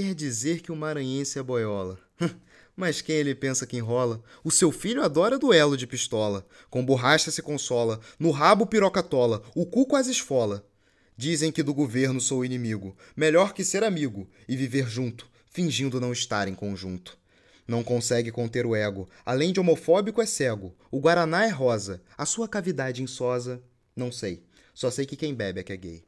Quer dizer que o maranhense é boiola. Hum, mas quem ele pensa que enrola? O seu filho adora duelo de pistola. Com borracha se consola, no rabo pirocatola, o cu quase esfola. Dizem que do governo sou inimigo, melhor que ser amigo e viver junto, fingindo não estar em conjunto. Não consegue conter o ego, além de homofóbico é cego. O Guaraná é rosa, a sua cavidade insosa, não sei. Só sei que quem bebe é que é gay.